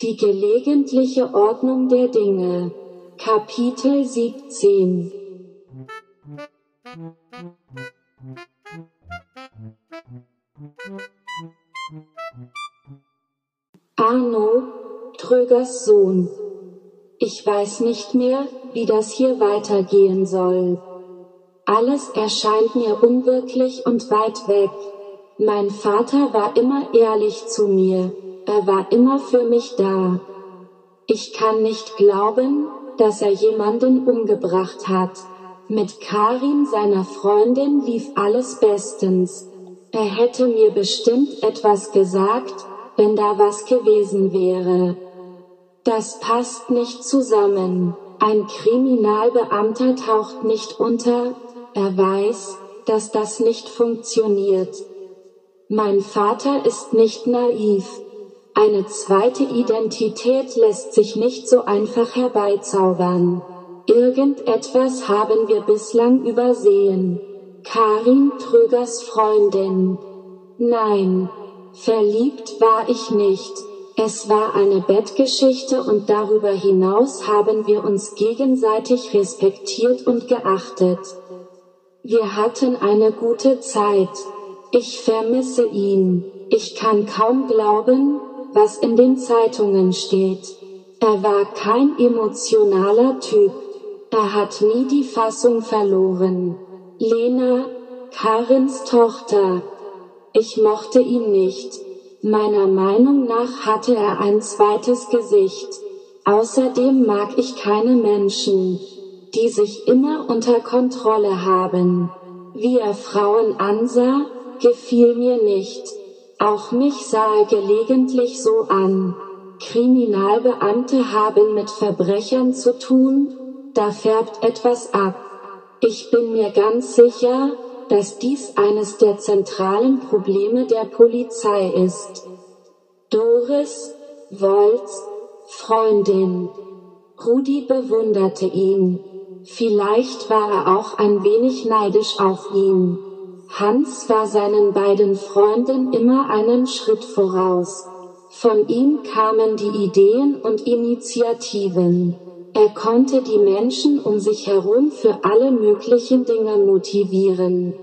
Die gelegentliche Ordnung der Dinge. Kapitel 17 Arno, Trögers Sohn. Ich weiß nicht mehr, wie das hier weitergehen soll. Alles erscheint mir unwirklich und weit weg. Mein Vater war immer ehrlich zu mir, er war immer für mich da. Ich kann nicht glauben, dass er jemanden umgebracht hat. Mit Karin seiner Freundin lief alles bestens. Er hätte mir bestimmt etwas gesagt, wenn da was gewesen wäre. Das passt nicht zusammen. Ein Kriminalbeamter taucht nicht unter, er weiß, dass das nicht funktioniert. Mein Vater ist nicht naiv. Eine zweite Identität lässt sich nicht so einfach herbeizaubern. Irgendetwas haben wir bislang übersehen. Karin Trögers Freundin. Nein, verliebt war ich nicht. Es war eine Bettgeschichte und darüber hinaus haben wir uns gegenseitig respektiert und geachtet. Wir hatten eine gute Zeit. Ich vermisse ihn. Ich kann kaum glauben, was in den Zeitungen steht. Er war kein emotionaler Typ. Er hat nie die Fassung verloren. Lena, Karins Tochter. Ich mochte ihn nicht. Meiner Meinung nach hatte er ein zweites Gesicht. Außerdem mag ich keine Menschen, die sich immer unter Kontrolle haben. Wie er Frauen ansah, gefiel mir nicht. Auch mich sah er gelegentlich so an. Kriminalbeamte haben mit Verbrechern zu tun, da färbt etwas ab. Ich bin mir ganz sicher, dass dies eines der zentralen Probleme der Polizei ist. Doris, Wolz, Freundin. Rudi bewunderte ihn. Vielleicht war er auch ein wenig neidisch auf ihn. Hans war seinen beiden Freunden immer einen Schritt voraus. Von ihm kamen die Ideen und Initiativen. Er konnte die Menschen um sich herum für alle möglichen Dinge motivieren.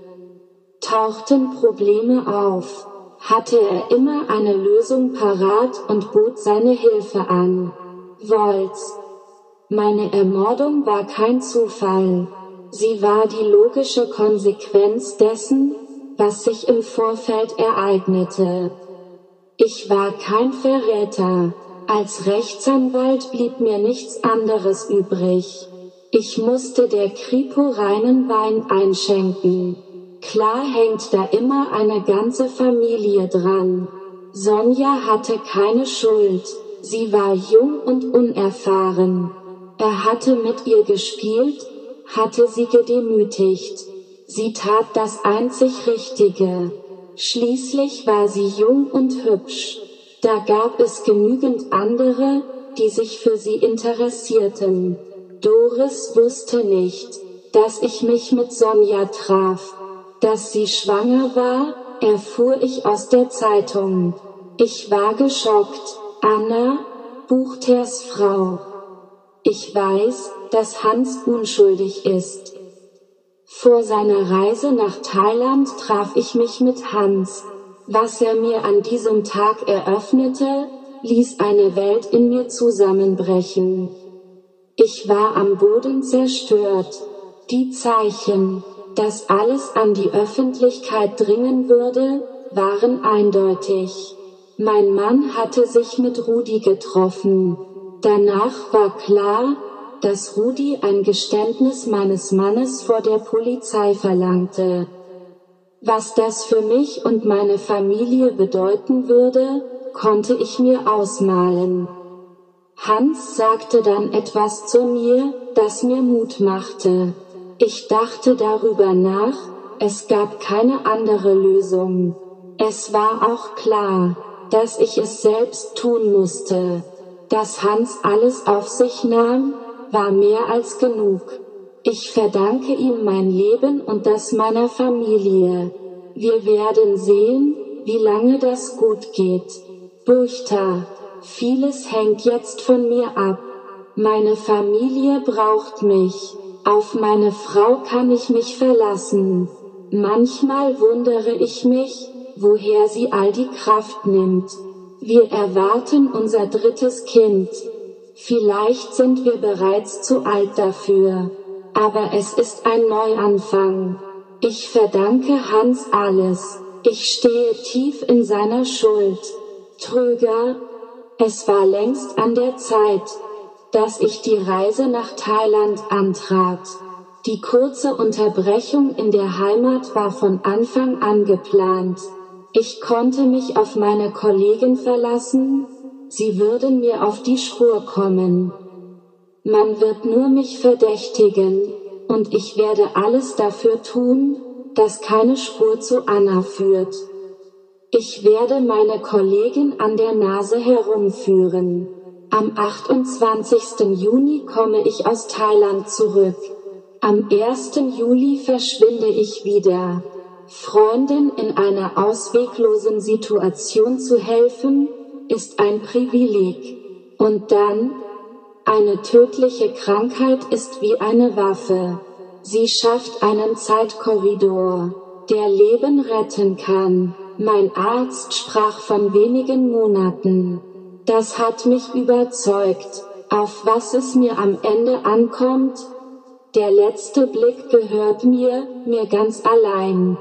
Tauchten Probleme auf, hatte er immer eine Lösung parat und bot seine Hilfe an. Wolz. Meine Ermordung war kein Zufall. Sie war die logische Konsequenz dessen, was sich im Vorfeld ereignete. Ich war kein Verräter. Als Rechtsanwalt blieb mir nichts anderes übrig. Ich musste der Kripo reinen Wein einschenken. Klar hängt da immer eine ganze Familie dran. Sonja hatte keine Schuld. Sie war jung und unerfahren. Er hatte mit ihr gespielt, hatte sie gedemütigt. Sie tat das einzig Richtige. Schließlich war sie jung und hübsch. Da gab es genügend andere, die sich für sie interessierten. Doris wusste nicht, dass ich mich mit Sonja traf. Dass sie schwanger war, erfuhr ich aus der Zeitung. Ich war geschockt. Anna, Buchters Frau. Ich weiß, dass Hans unschuldig ist. Vor seiner Reise nach Thailand traf ich mich mit Hans. Was er mir an diesem Tag eröffnete, ließ eine Welt in mir zusammenbrechen. Ich war am Boden zerstört. Die Zeichen, dass alles an die Öffentlichkeit dringen würde, waren eindeutig. Mein Mann hatte sich mit Rudi getroffen. Danach war klar, dass Rudi ein Geständnis meines Mannes vor der Polizei verlangte. Was das für mich und meine Familie bedeuten würde, konnte ich mir ausmalen. Hans sagte dann etwas zu mir, das mir Mut machte. Ich dachte darüber nach, es gab keine andere Lösung. Es war auch klar, dass ich es selbst tun musste. Dass Hans alles auf sich nahm, war mehr als genug. Ich verdanke ihm mein Leben und das meiner Familie. Wir werden sehen, wie lange das gut geht. Buchter, vieles hängt jetzt von mir ab. Meine Familie braucht mich. Auf meine Frau kann ich mich verlassen. Manchmal wundere ich mich, woher sie all die Kraft nimmt. Wir erwarten unser drittes Kind. Vielleicht sind wir bereits zu alt dafür. Aber es ist ein Neuanfang. Ich verdanke Hans alles. Ich stehe tief in seiner Schuld. Trüger, es war längst an der Zeit, dass ich die Reise nach Thailand antrat. Die kurze Unterbrechung in der Heimat war von Anfang an geplant. Ich konnte mich auf meine Kollegen verlassen, sie würden mir auf die Spur kommen. Man wird nur mich verdächtigen, und ich werde alles dafür tun, dass keine Spur zu Anna führt. Ich werde meine Kollegen an der Nase herumführen. Am 28. Juni komme ich aus Thailand zurück. Am 1. Juli verschwinde ich wieder. Freunden in einer ausweglosen Situation zu helfen, ist ein Privileg. Und dann, eine tödliche Krankheit ist wie eine Waffe. Sie schafft einen Zeitkorridor, der Leben retten kann. Mein Arzt sprach von wenigen Monaten. Das hat mich überzeugt, auf was es mir am Ende ankommt, der letzte Blick gehört mir, mir ganz allein.